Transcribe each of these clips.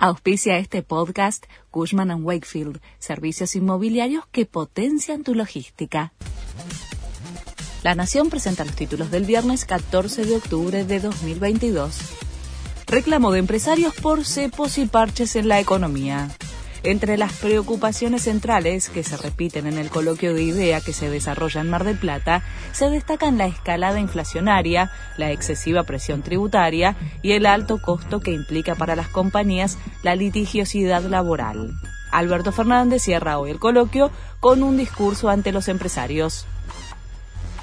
Auspicia este podcast Cushman ⁇ Wakefield, servicios inmobiliarios que potencian tu logística. La Nación presenta los títulos del viernes 14 de octubre de 2022. Reclamo de empresarios por cepos y parches en la economía. Entre las preocupaciones centrales que se repiten en el coloquio de idea que se desarrolla en Mar del Plata, se destacan la escalada inflacionaria, la excesiva presión tributaria y el alto costo que implica para las compañías la litigiosidad laboral. Alberto Fernández cierra hoy el coloquio con un discurso ante los empresarios.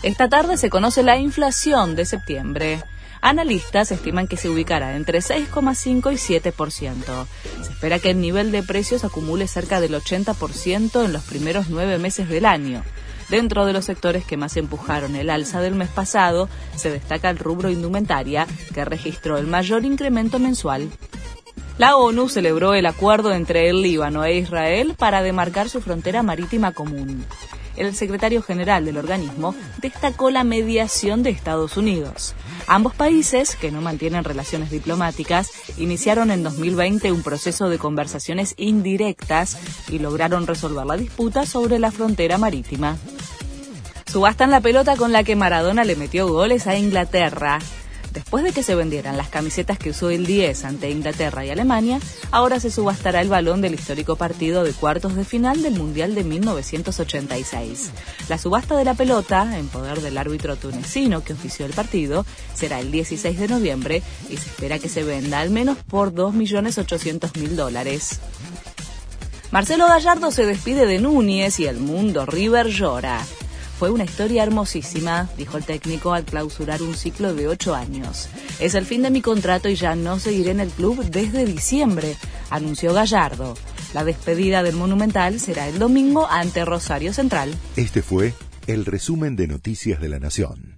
Esta tarde se conoce la inflación de septiembre. Analistas estiman que se ubicará entre 6,5 y 7%. Se espera que el nivel de precios acumule cerca del 80% en los primeros nueve meses del año. Dentro de los sectores que más empujaron el alza del mes pasado, se destaca el rubro indumentaria, que registró el mayor incremento mensual. La ONU celebró el acuerdo entre el Líbano e Israel para demarcar su frontera marítima común el secretario general del organismo destacó la mediación de Estados Unidos. Ambos países, que no mantienen relaciones diplomáticas, iniciaron en 2020 un proceso de conversaciones indirectas y lograron resolver la disputa sobre la frontera marítima. Subastan la pelota con la que Maradona le metió goles a Inglaterra. Después de que se vendieran las camisetas que usó el 10 ante Inglaterra y Alemania, ahora se subastará el balón del histórico partido de cuartos de final del Mundial de 1986. La subasta de la pelota, en poder del árbitro tunecino que ofició el partido, será el 16 de noviembre y se espera que se venda al menos por 2.800.000 dólares. Marcelo Gallardo se despide de Núñez y el mundo River llora. Fue una historia hermosísima, dijo el técnico al clausurar un ciclo de ocho años. Es el fin de mi contrato y ya no seguiré en el club desde diciembre, anunció Gallardo. La despedida del Monumental será el domingo ante Rosario Central. Este fue el resumen de Noticias de la Nación.